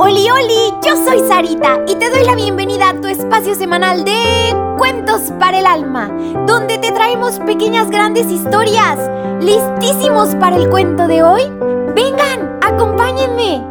Oli, oli, yo soy Sarita y te doy la bienvenida a tu espacio semanal de Cuentos para el Alma, donde te traemos pequeñas grandes historias. ¿Listísimos para el cuento de hoy? Vengan, acompáñenme.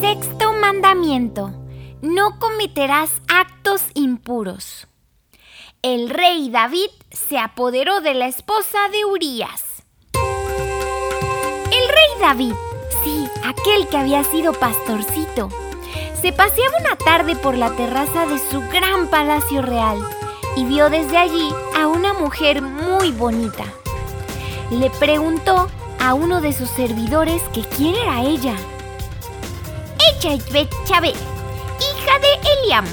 Sexto mandamiento. No cometerás actos impuros. El rey David se apoderó de la esposa de Urías. David Sí, aquel que había sido pastorcito. Se paseaba una tarde por la terraza de su gran palacio real y vio desde allí a una mujer muy bonita. Le preguntó a uno de sus servidores que quién era ella. Ella es Betchabe, hija de Eliam,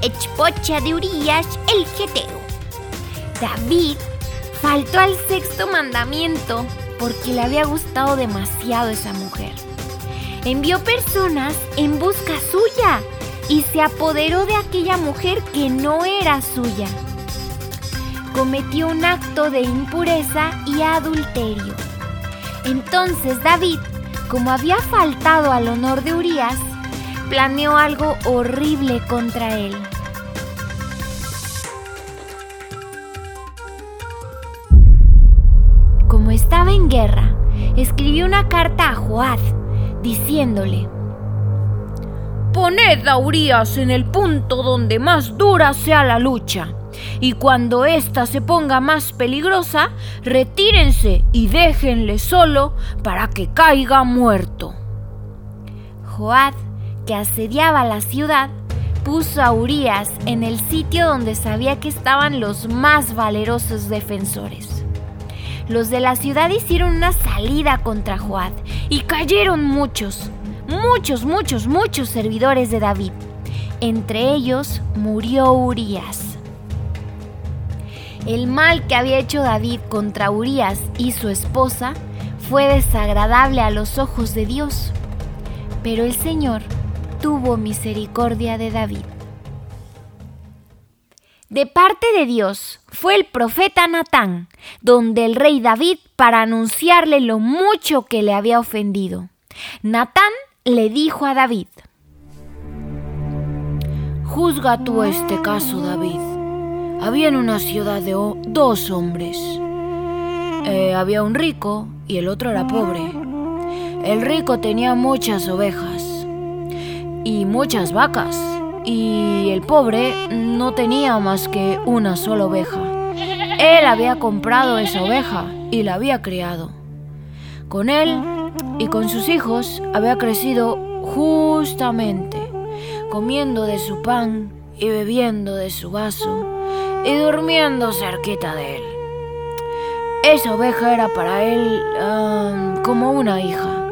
esposa de Urias el Geteo. David faltó al sexto mandamiento porque le había gustado demasiado esa mujer. Envió personas en busca suya y se apoderó de aquella mujer que no era suya. Cometió un acto de impureza y adulterio. Entonces David, como había faltado al honor de Urias, planeó algo horrible contra él. En guerra, escribió una carta a Joad diciéndole, Poned a Urias en el punto donde más dura sea la lucha, y cuando ésta se ponga más peligrosa, retírense y déjenle solo para que caiga muerto. Joad, que asediaba la ciudad, puso a Urias en el sitio donde sabía que estaban los más valerosos defensores los de la ciudad hicieron una salida contra Joad y cayeron muchos, muchos, muchos, muchos servidores de David. Entre ellos murió Urias. El mal que había hecho David contra Urias y su esposa fue desagradable a los ojos de Dios, pero el Señor tuvo misericordia de David. De parte de Dios fue el profeta Natán, donde el rey David para anunciarle lo mucho que le había ofendido. Natán le dijo a David, Juzga tú este caso, David. Había en una ciudad de dos hombres. Eh, había un rico y el otro era pobre. El rico tenía muchas ovejas y muchas vacas y el pobre no tenía más que una sola oveja. Él había comprado esa oveja y la había criado. Con él y con sus hijos había crecido justamente, comiendo de su pan y bebiendo de su vaso y durmiendo cerquita de él. Esa oveja era para él como una hija.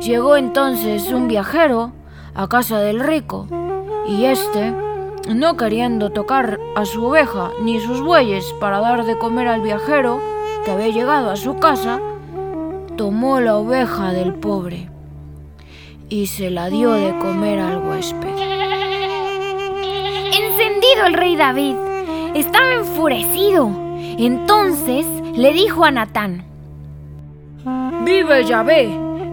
Llegó entonces un viajero a casa del rico y este, no queriendo tocar a su oveja ni sus bueyes para dar de comer al viajero que había llegado a su casa, tomó la oveja del pobre y se la dio de comer al huésped. Encendido el rey David, estaba enfurecido. Entonces le dijo a Natán, Vive Yahvé,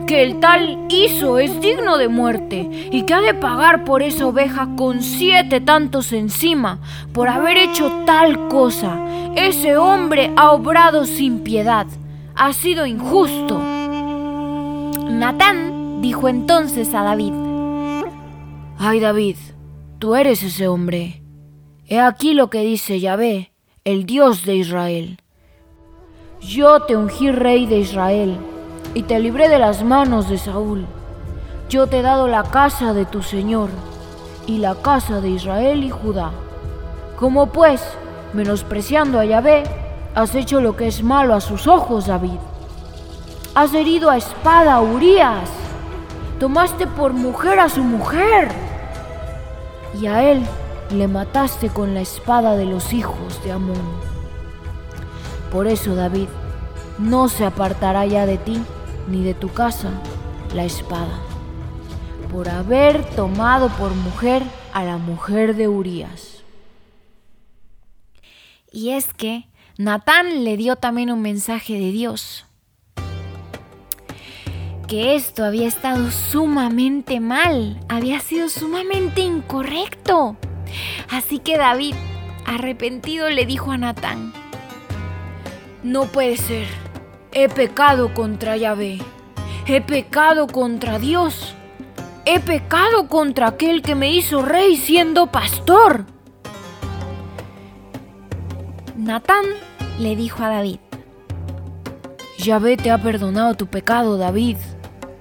que el tal hizo es digno de muerte y que ha de pagar por esa oveja con siete tantos encima por haber hecho tal cosa. Ese hombre ha obrado sin piedad, ha sido injusto. Natán dijo entonces a David, Ay David, tú eres ese hombre. He aquí lo que dice Yahvé, el Dios de Israel. Yo te ungí rey de Israel y te libré de las manos de Saúl. Yo te he dado la casa de tu Señor y la casa de Israel y Judá. Como pues, menospreciando a Yahvé, has hecho lo que es malo a sus ojos, David. Has herido a espada a Urias. Tomaste por mujer a su mujer. Y a él le mataste con la espada de los hijos de Amón. Por eso, David, no se apartará ya de ti ni de tu casa la espada, por haber tomado por mujer a la mujer de Urías. Y es que Natán le dio también un mensaje de Dios. que esto había estado sumamente mal, había sido sumamente incorrecto. Así que David, arrepentido, le dijo a Natán, No puede ser, he pecado contra Yahvé, he pecado contra Dios, he pecado contra aquel que me hizo rey siendo pastor. Natán le dijo a David, Yahvé te ha perdonado tu pecado, David,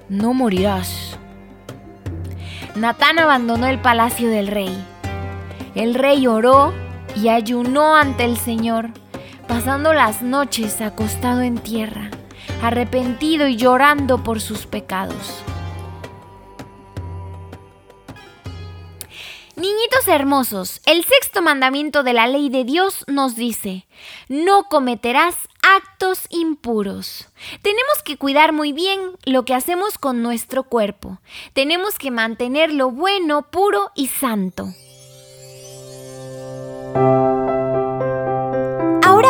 no morirás. Natán abandonó el palacio del rey. El rey oró y ayunó ante el Señor, pasando las noches acostado en tierra, arrepentido y llorando por sus pecados. Niñitos hermosos, el sexto mandamiento de la ley de Dios nos dice, no cometerás actos impuros. Tenemos que cuidar muy bien lo que hacemos con nuestro cuerpo. Tenemos que mantenerlo bueno, puro y santo.